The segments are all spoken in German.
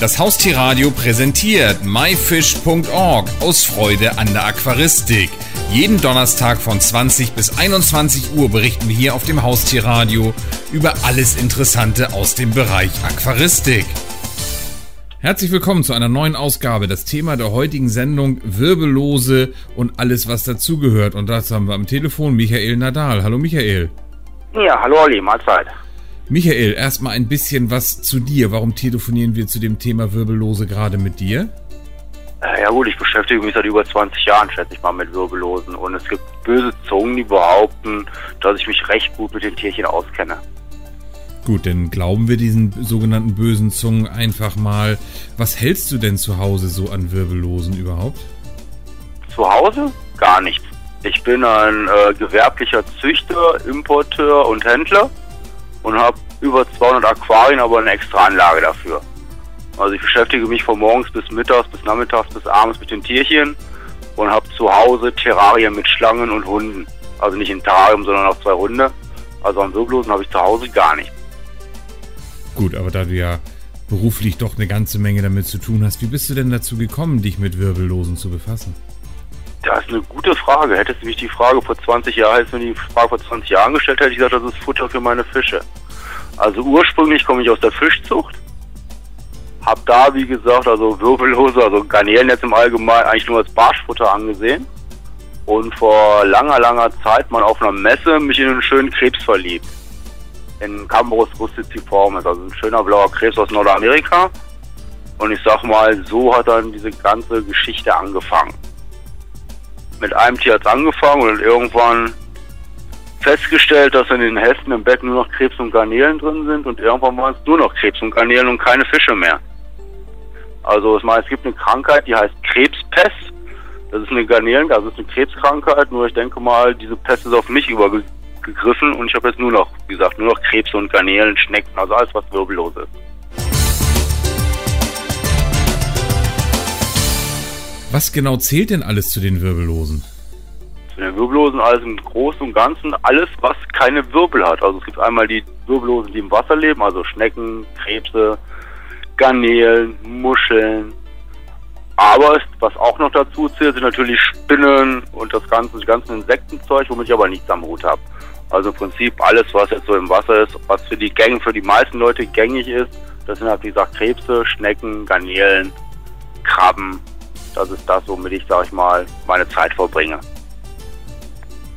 Das Haustierradio präsentiert myfish.org aus Freude an der Aquaristik. Jeden Donnerstag von 20 bis 21 Uhr berichten wir hier auf dem Haustierradio über alles Interessante aus dem Bereich Aquaristik. Herzlich willkommen zu einer neuen Ausgabe. Das Thema der heutigen Sendung Wirbellose und alles, was dazugehört. Und dazu haben wir am Telefon Michael Nadal. Hallo Michael. Ja, hallo Olli, Mahlzeit. Michael, erstmal ein bisschen was zu dir. Warum telefonieren wir zu dem Thema Wirbellose gerade mit dir? Äh, ja gut, ich beschäftige mich seit über 20 Jahren, schätze ich mal, mit Wirbellosen. Und es gibt böse Zungen, die behaupten, dass ich mich recht gut mit den Tierchen auskenne. Gut, dann glauben wir diesen sogenannten bösen Zungen einfach mal. Was hältst du denn zu Hause so an Wirbellosen überhaupt? Zu Hause? Gar nichts. Ich bin ein äh, gewerblicher Züchter, Importeur und Händler und habe über 200 Aquarien, aber eine extra Anlage dafür. Also ich beschäftige mich von morgens bis mittags, bis nachmittags, bis abends mit den Tierchen und habe zu Hause Terrarien mit Schlangen und Hunden. Also nicht in Terrarium, sondern auch zwei Hunde. Also an Wirbellosen habe ich zu Hause gar nicht. Gut, aber da du ja beruflich doch eine ganze Menge damit zu tun hast, wie bist du denn dazu gekommen, dich mit Wirbellosen zu befassen? Das ist eine gute Frage. Hättest du mich die Frage vor 20 Jahren, hättest du mir die Frage vor 20 Jahren gestellt, hätte ich gesagt, das ist Futter für meine Fische. Also ursprünglich komme ich aus der Fischzucht. Hab da, wie gesagt, also Wirbellose, also Garnelen jetzt im Allgemeinen eigentlich nur als Barschfutter angesehen. Und vor langer, langer Zeit mal auf einer Messe mich in einen schönen Krebs verliebt. In Cambros rusticiformis, also ein schöner blauer Krebs aus Nordamerika. Und ich sag mal, so hat dann diese ganze Geschichte angefangen mit einem Tier hat es angefangen und irgendwann festgestellt, dass in den Hälften im Becken nur noch Krebs und Garnelen drin sind und irgendwann waren es nur noch Krebs und Garnelen und keine Fische mehr. Also ich meine, es gibt eine Krankheit, die heißt Krebspest. Das ist eine Garnelen, das ist eine Krebskrankheit, nur ich denke mal, diese Pest ist auf mich übergegriffen und ich habe jetzt nur noch, wie gesagt, nur noch Krebs und Garnelen, Schnecken, also alles, was wirbellos ist. Was genau zählt denn alles zu den Wirbellosen? Zu den Wirbellosen alles im Großen und Ganzen alles, was keine Wirbel hat. Also es gibt einmal die Wirbellosen, die im Wasser leben, also Schnecken, Krebse, Garnelen, Muscheln. Aber was auch noch dazu zählt, sind natürlich Spinnen und das ganze, das ganze Insektenzeug, womit ich aber nichts am Hut habe. Also im Prinzip alles, was jetzt so im Wasser ist, was für die Gänge, für die meisten Leute gängig ist, das sind halt wie gesagt Krebse, Schnecken, Garnelen, Krabben, das ist das, womit ich, sag ich mal, meine Zeit verbringe.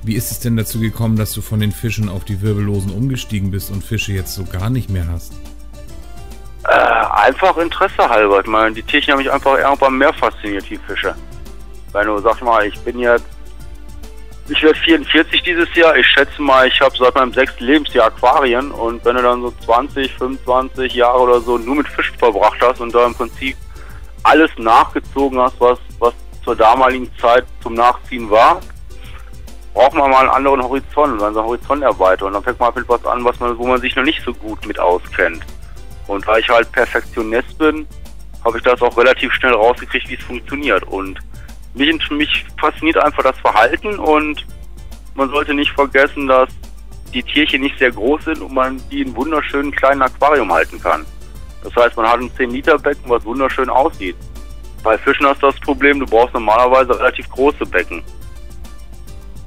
Wie ist es denn dazu gekommen, dass du von den Fischen auf die Wirbellosen umgestiegen bist und Fische jetzt so gar nicht mehr hast? Äh, einfach Interesse halber. Ich meine, die Tierchen haben mich einfach irgendwann mehr fasziniert, die Fische. Wenn du, sag mal, ich bin jetzt, ich werde 44 dieses Jahr. Ich schätze mal, ich habe seit meinem sechsten Lebensjahr Aquarien und wenn du dann so 20, 25 Jahre oder so nur mit Fischen verbracht hast und da im Prinzip alles nachgezogen hast, was, was zur damaligen Zeit zum Nachziehen war, braucht man mal einen anderen Horizont, seinen Horizont erweitern. Und dann fängt man mit was an, was man, wo man sich noch nicht so gut mit auskennt. Und weil ich halt Perfektionist bin, habe ich das auch relativ schnell rausgekriegt, wie es funktioniert. Und mich, mich fasziniert einfach das Verhalten und man sollte nicht vergessen, dass die Tierchen nicht sehr groß sind und man die in wunderschönen kleinen Aquarium halten kann. Das heißt, man hat ein 10-Liter-Becken, was wunderschön aussieht. Bei Fischen hast du das Problem, du brauchst normalerweise relativ große Becken.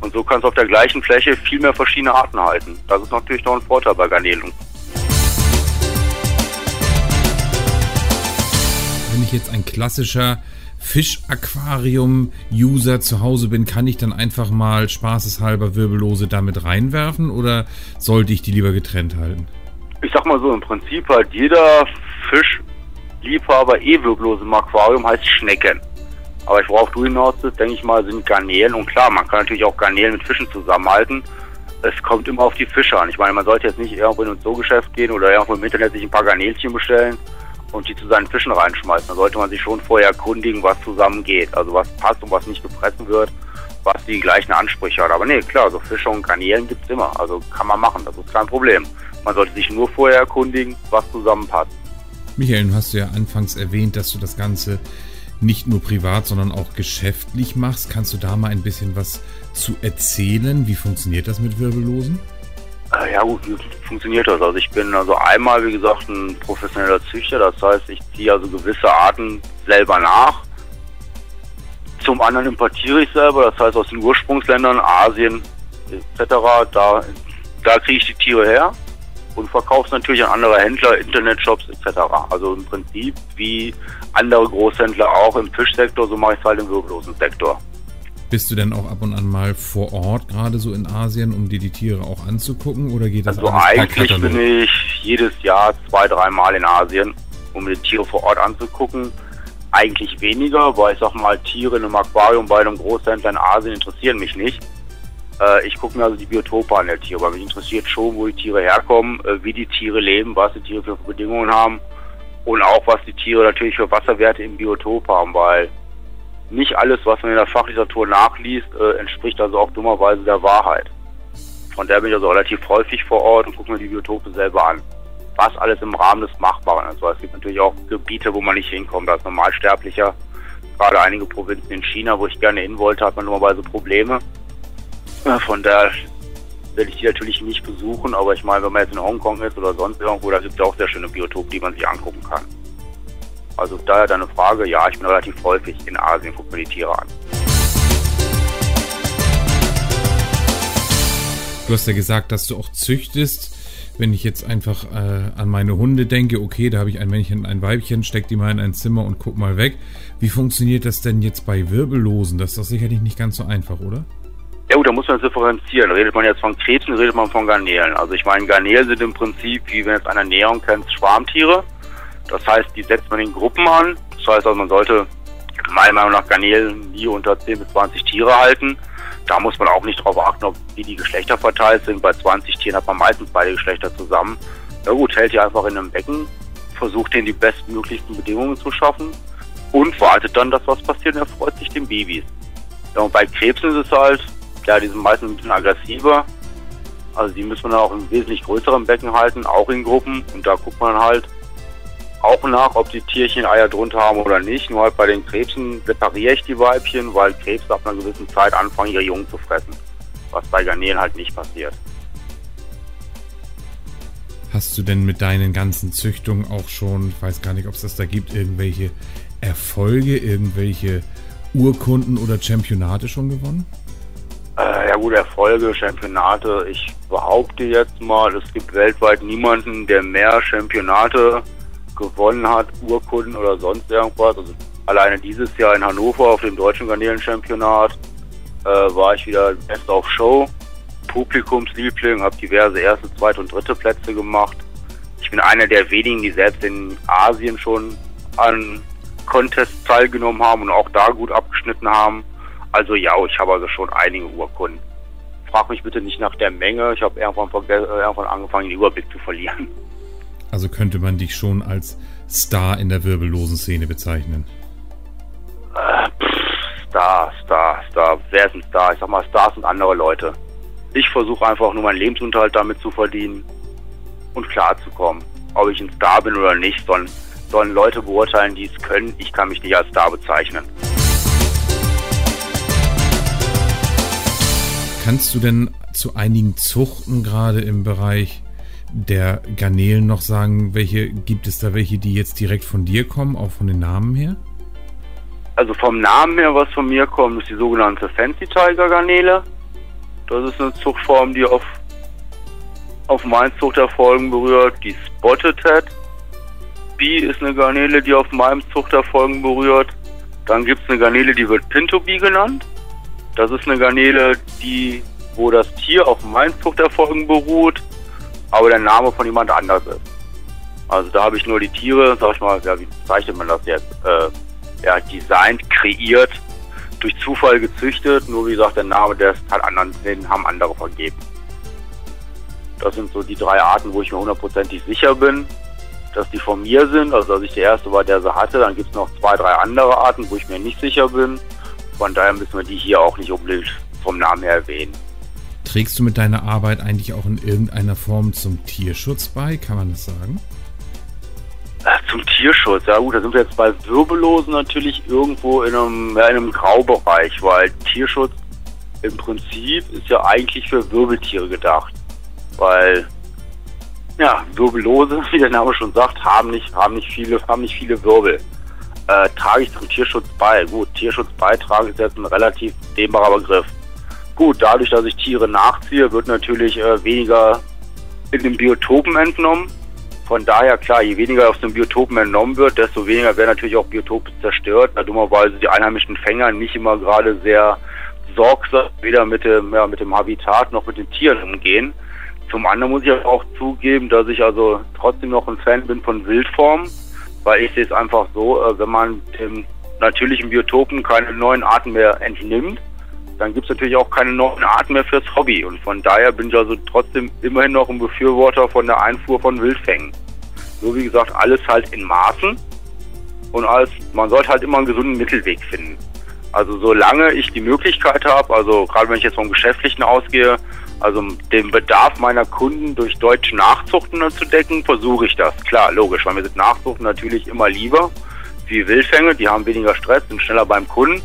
Und so kannst du auf der gleichen Fläche viel mehr verschiedene Arten halten. Das ist natürlich noch ein Vorteil bei Garnelen. Wenn ich jetzt ein klassischer Fischaquarium-User zu Hause bin, kann ich dann einfach mal spaßeshalber Wirbellose damit reinwerfen oder sollte ich die lieber getrennt halten? Ich sag mal so, im Prinzip hat jeder Fischliebhaber eh wirklose im Aquarium heißt Schnecken. Aber ich worauf du hinaus bist, denke ich mal, sind Garnelen. Und klar, man kann natürlich auch Garnelen mit Fischen zusammenhalten. Es kommt immer auf die Fische an. Ich meine, man sollte jetzt nicht irgendwo in ein Zoogeschäft gehen oder irgendwo im Internet sich ein paar Garnelchen bestellen und die zu seinen Fischen reinschmeißen. Da sollte man sich schon vorher erkundigen, was zusammengeht. Also was passt und was nicht gepressen wird, was die gleichen Ansprüche hat. Aber nee, klar, so Fische und Garnelen gibt es immer. Also kann man machen, das ist kein Problem. Man sollte sich nur vorher erkundigen, was zusammenpasst. Michael, du hast ja anfangs erwähnt, dass du das Ganze nicht nur privat, sondern auch geschäftlich machst. Kannst du da mal ein bisschen was zu erzählen? Wie funktioniert das mit Wirbellosen? Äh, ja gut, wie funktioniert das? Also ich bin also einmal, wie gesagt, ein professioneller Züchter. Das heißt, ich ziehe also gewisse Arten selber nach. Zum anderen importiere ich selber, das heißt aus den Ursprungsländern, Asien etc. Da, da kriege ich die Tiere her und verkaufe es natürlich an andere Händler, Internetshops etc. Also im Prinzip wie andere Großhändler auch im Fischsektor, so mache ich es halt im wirbellosen Sektor. Bist du denn auch ab und an mal vor Ort, gerade so in Asien, um dir die Tiere auch anzugucken oder geht das Also eigentlich bin ich jedes Jahr zwei, dreimal in Asien, um mir die Tiere vor Ort anzugucken. Eigentlich weniger, weil ich sag mal, Tiere in einem Aquarium bei einem Großhändler in Asien interessieren mich nicht. Äh, ich gucke mir also die Biotope an der Tiere, weil mich interessiert schon, wo die Tiere herkommen, äh, wie die Tiere leben, was die Tiere für Bedingungen haben und auch was die Tiere natürlich für Wasserwerte im Biotop haben, weil nicht alles, was man in der Fachliteratur nachliest, äh, entspricht also auch dummerweise der Wahrheit. Von der bin ich also relativ häufig vor Ort und gucke mir die Biotope selber an. Was alles im Rahmen des Machbaren ist. Weil es gibt natürlich auch Gebiete, wo man nicht hinkommt als Normalsterblicher. Gerade einige Provinzen in China, wo ich gerne hin wollte, hat man dummerweise Probleme. Von daher werde ich die natürlich nicht besuchen, aber ich meine, wenn man jetzt in Hongkong ist oder sonst irgendwo, da gibt es auch sehr schöne Biotope, die man sich angucken kann. Also daher deine Frage, ja, ich bin relativ häufig in Asien, gucke mir die Tiere an. Du hast ja gesagt, dass du auch züchtest. Wenn ich jetzt einfach äh, an meine Hunde denke, okay, da habe ich ein Männchen und ein Weibchen, steck die mal in ein Zimmer und guck mal weg. Wie funktioniert das denn jetzt bei Wirbellosen? Das ist doch sicherlich nicht ganz so einfach, oder? Ja gut, da muss man differenzieren. Redet man jetzt von Krebsen, redet man von Garnelen. Also ich meine, Garnelen sind im Prinzip, wie wenn jetzt eine Ernährung kennt, Schwarmtiere. Das heißt, die setzt man in Gruppen an. Das heißt also, man sollte meiner Meinung nach Garnelen nie unter 10 bis 20 Tiere halten. Da muss man auch nicht darauf achten, ob wie die Geschlechter verteilt sind. Bei 20 Tieren hat man meistens beide Geschlechter zusammen. Na gut, hält die einfach in einem Becken, versucht denen die bestmöglichsten Bedingungen zu schaffen und wartet dann, dass was passiert und erfreut sich den Babys. Ja, und bei Krebsen ist es halt, ja, die sind meistens ein bisschen aggressiver. Also die müssen man dann auch in wesentlich größeren Becken halten, auch in Gruppen. Und da guckt man halt, auch nach, ob die Tierchen Eier drunter haben oder nicht. Nur halt bei den Krebsen separiere ich die Weibchen, weil Krebse ab einer gewissen Zeit anfangen, ihre Jungen zu fressen. Was bei Garnelen halt nicht passiert. Hast du denn mit deinen ganzen Züchtungen auch schon, ich weiß gar nicht, ob es das da gibt, irgendwelche Erfolge, irgendwelche Urkunden oder Championate schon gewonnen? Gut, Erfolge, Championate. Ich behaupte jetzt mal, es gibt weltweit niemanden, der mehr Championate gewonnen hat, Urkunden oder sonst irgendwas. Also alleine dieses Jahr in Hannover auf dem deutschen Garnelenchampionat äh, war ich wieder Best of Show, Publikumsliebling, habe diverse erste, zweite und dritte Plätze gemacht. Ich bin einer der wenigen, die selbst in Asien schon an Contests teilgenommen haben und auch da gut abgeschnitten haben. Also ja, ich habe also schon einige Urkunden. Frag mich bitte nicht nach der Menge. Ich habe irgendwann, äh, irgendwann angefangen, den Überblick zu verlieren. Also könnte man dich schon als Star in der wirbellosen Szene bezeichnen? Äh, Star, Star, Star. Wer ist ein Star? Ich sag mal, Stars sind andere Leute. Ich versuche einfach nur meinen Lebensunterhalt damit zu verdienen und klarzukommen. Ob ich ein Star bin oder nicht, sollen, sollen Leute beurteilen, die es können. Ich kann mich nicht als Star bezeichnen. Kannst du denn zu einigen Zuchten gerade im Bereich der Garnelen noch sagen, welche gibt es da welche, die jetzt direkt von dir kommen, auch von den Namen her? Also vom Namen her, was von mir kommt, ist die sogenannte Fancy Tiger Garnele. Das ist eine Zuchtform, die auf, auf meinen Zuchterfolgen berührt. Die Spotted Head Bee ist eine Garnele, die auf meinem Zuchterfolgen berührt. Dann gibt es eine Garnele, die wird Pinto Bee genannt. Das ist eine Garnele, die, wo das Tier auf meinen Zuchterfolgen beruht aber der Name von jemand anders ist. Also da habe ich nur die Tiere, sag ich mal, ja, wie zeichnet man das jetzt? Äh, ja, designt, kreiert, durch Zufall gezüchtet, nur wie gesagt, der Name, der halt anderen, den haben andere vergeben. Das sind so die drei Arten, wo ich mir hundertprozentig sicher bin, dass die von mir sind. Also dass ich der erste war, der sie hatte. Dann gibt es noch zwei, drei andere Arten, wo ich mir nicht sicher bin. Von daher müssen wir die hier auch nicht unbedingt vom Namen her erwähnen. Trägst du mit deiner Arbeit eigentlich auch in irgendeiner Form zum Tierschutz bei? Kann man das sagen? Äh, zum Tierschutz, ja gut, da sind wir jetzt bei Wirbellosen natürlich irgendwo in einem, in einem Graubereich, weil Tierschutz im Prinzip ist ja eigentlich für Wirbeltiere gedacht. weil ja, Wirbellose, wie der Name schon sagt, haben nicht, haben nicht viele, haben nicht viele Wirbel. Äh, trage ich zum Tierschutz bei. Gut, Tierschutz beitragen ist jetzt ein relativ dehnbarer Begriff. Gut, dadurch, dass ich Tiere nachziehe, wird natürlich äh, weniger in den Biotopen entnommen. Von daher, klar, je weniger aus den Biotopen entnommen wird, desto weniger werden natürlich auch Biotope zerstört, da dummerweise die einheimischen Fänger nicht immer gerade sehr sorgsam weder mit dem, ja, mit dem Habitat noch mit den Tieren umgehen. Zum anderen muss ich auch zugeben, dass ich also trotzdem noch ein Fan bin von Wildformen, weil ich sehe es einfach so, äh, wenn man dem natürlichen Biotopen keine neuen Arten mehr entnimmt, dann gibt es natürlich auch keine neuen Arten mehr fürs Hobby. Und von daher bin ich also trotzdem immerhin noch ein Befürworter von der Einfuhr von Wildfängen. Nur wie gesagt, alles halt in Maßen und alles, man sollte halt immer einen gesunden Mittelweg finden. Also solange ich die Möglichkeit habe, also gerade wenn ich jetzt vom Geschäftlichen ausgehe, also den Bedarf meiner Kunden durch deutsche Nachzuchten zu decken, versuche ich das. Klar, logisch, weil mir sind Nachzuchten natürlich immer lieber wie Wildfänge, die haben weniger Stress, sind schneller beim Kunden.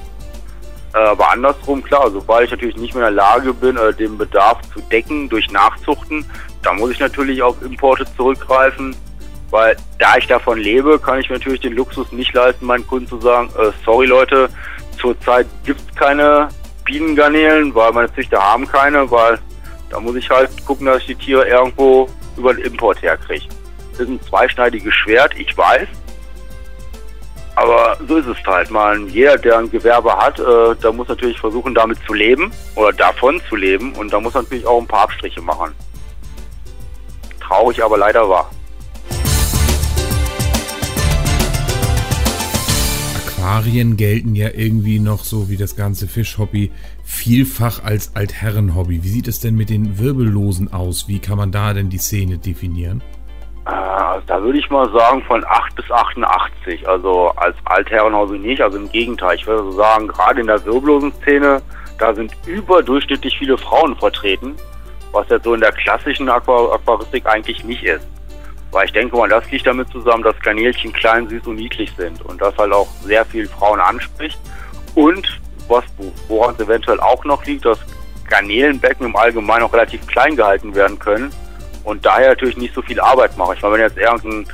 Äh, aber andersrum, klar, sobald ich natürlich nicht mehr in der Lage bin, äh, den Bedarf zu decken durch Nachzuchten, da muss ich natürlich auf Importe zurückgreifen, weil da ich davon lebe, kann ich mir natürlich den Luxus nicht leisten, meinen Kunden zu sagen, äh, sorry Leute, zurzeit gibt es keine Bienengarnelen, weil meine Züchter haben keine, weil da muss ich halt gucken, dass ich die Tiere irgendwo über den Import herkriege. Das ist ein zweischneidiges Schwert, ich weiß. Aber so ist es halt. Man, jeder, der ein Gewerbe hat, äh, da muss natürlich versuchen, damit zu leben oder davon zu leben. Und da muss natürlich auch ein paar Abstriche machen. Traurig, aber leider wahr. Aquarien gelten ja irgendwie noch so wie das ganze Fischhobby vielfach als Altherrenhobby. Wie sieht es denn mit den Wirbellosen aus? Wie kann man da denn die Szene definieren? Da würde ich mal sagen von 8 bis 88. Also als Altherrenhobby nicht. Also im Gegenteil. Ich würde so sagen, gerade in der wirbellosen Szene, da sind überdurchschnittlich viele Frauen vertreten. Was jetzt so in der klassischen Aquaristik eigentlich nicht ist. Weil ich denke mal, das liegt damit zusammen, dass Garnelchen klein, süß und niedlich sind und das halt auch sehr viele Frauen anspricht. Und was, woran es eventuell auch noch liegt, dass Garnelenbecken im Allgemeinen auch relativ klein gehalten werden können und daher natürlich nicht so viel Arbeit machen. Ich meine, wenn jetzt irgendein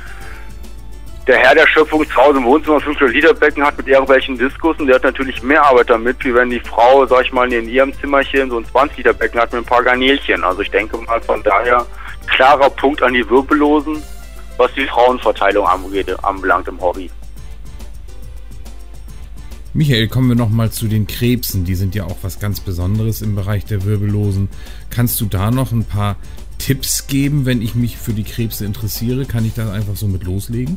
der Herr der Schöpfung zu Hause im Wohnzimmer 500 Liter Becken hat mit irgendwelchen Diskussen, der hat natürlich mehr Arbeit damit, wie wenn die Frau, sag ich mal, in ihrem Zimmerchen so ein 20 Liter Becken hat mit ein paar Garnelchen. Also ich denke mal von daher klarer Punkt an die Wirbellosen was die Frauenverteilung anbelangt im Hobby. Michael, kommen wir nochmal zu den Krebsen. Die sind ja auch was ganz Besonderes im Bereich der Wirbellosen. Kannst du da noch ein paar Tipps geben, wenn ich mich für die Krebse interessiere? Kann ich da einfach so mit loslegen?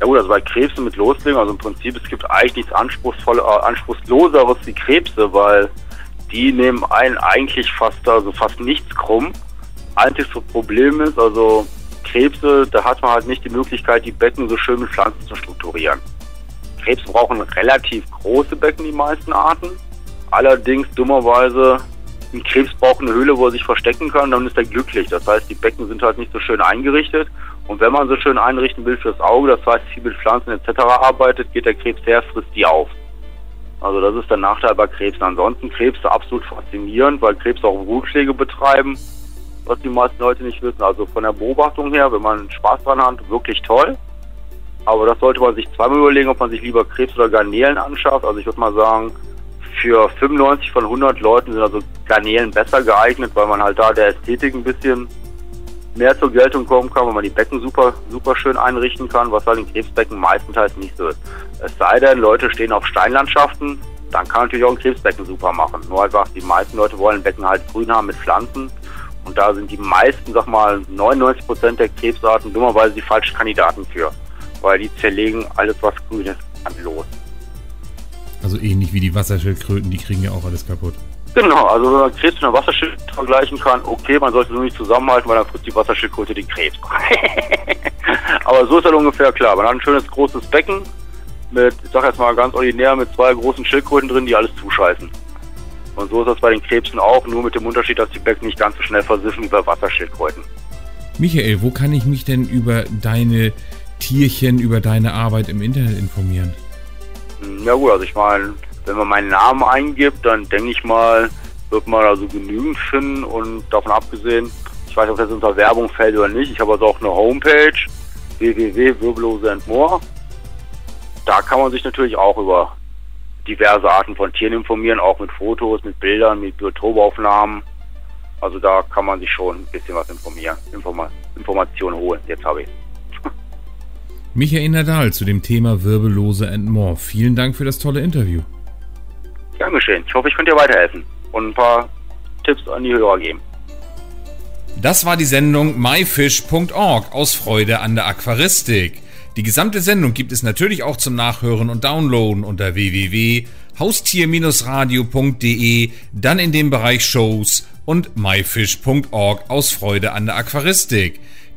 Ja gut, also bei Krebsen mit loslegen, also im Prinzip, es gibt eigentlich nichts anspruchsvoller, äh, anspruchsloseres wie Krebse, weil die nehmen einen eigentlich fast, also fast nichts krumm. Einziges Problem ist, also Krebse, da hat man halt nicht die Möglichkeit, die Becken so schön mit Pflanzen zu strukturieren. Krebse brauchen relativ große Becken, die meisten Arten. Allerdings dummerweise, ein Krebs braucht eine Höhle, wo er sich verstecken kann, dann ist er glücklich. Das heißt, die Becken sind halt nicht so schön eingerichtet. Und wenn man so schön einrichten will fürs Auge, das heißt viel mit Pflanzen etc. arbeitet, geht der Krebs her, frisst die auf. Also das ist der Nachteil bei Krebsen. Ansonsten Krebse absolut faszinierend, weil Krebse auch Brutschläge betreiben was die meisten Leute nicht wissen. Also von der Beobachtung her, wenn man Spaß dran hat, wirklich toll. Aber das sollte man sich zweimal überlegen, ob man sich lieber Krebs oder Garnelen anschafft. Also ich würde mal sagen, für 95 von 100 Leuten sind also Garnelen besser geeignet, weil man halt da der Ästhetik ein bisschen mehr zur Geltung kommen kann, weil man die Becken super, super schön einrichten kann, was halt in Krebsbecken meistenteils nicht so ist. Es sei denn, Leute stehen auf Steinlandschaften, dann kann natürlich auch ein Krebsbecken super machen. Nur einfach, die meisten Leute wollen ein Becken halt grün haben mit Pflanzen und da sind die meisten, sag mal, 99 Prozent der Krebsarten dummerweise die falschen Kandidaten für. Weil die zerlegen alles, was grün ist, an los. Also ähnlich wie die Wasserschildkröten, die kriegen ja auch alles kaputt. Genau, also wenn man Krebs mit einer Wasserschildkröte vergleichen kann, okay, man sollte nur nicht zusammenhalten, weil dann frisst die Wasserschildkröte den Krebs. Aber so ist halt ungefähr klar. Man hat ein schönes großes Becken mit, ich sag jetzt mal ganz ordinär, mit zwei großen Schildkröten drin, die alles zuscheißen. Und so ist das bei den Krebsen auch, nur mit dem Unterschied, dass die Becken nicht ganz so schnell versiffen wie bei Wasserschildkröten. Michael, wo kann ich mich denn über deine Tierchen, über deine Arbeit im Internet informieren? Ja gut, also ich meine, wenn man meinen Namen eingibt, dann denke ich mal, wird man also genügend finden und davon abgesehen, Ich weiß nicht, ob das unter Werbung fällt oder nicht. Ich habe also auch eine Homepage, www.wirbellose. Da kann man sich natürlich auch über diverse Arten von Tieren informieren, auch mit Fotos, mit Bildern, mit Biotopaufnahmen. Also da kann man sich schon ein bisschen was informieren, Informa Informationen holen. Jetzt habe ich Michael Nadal zu dem Thema Wirbellose and More. Vielen Dank für das tolle Interview. Geschehen. Ich hoffe, ich konnte dir weiterhelfen und ein paar Tipps an die Hörer geben. Das war die Sendung myfish.org aus Freude an der Aquaristik. Die gesamte Sendung gibt es natürlich auch zum Nachhören und Downloaden unter www.haustier-radio.de, dann in dem Bereich Shows und myfish.org aus Freude an der Aquaristik.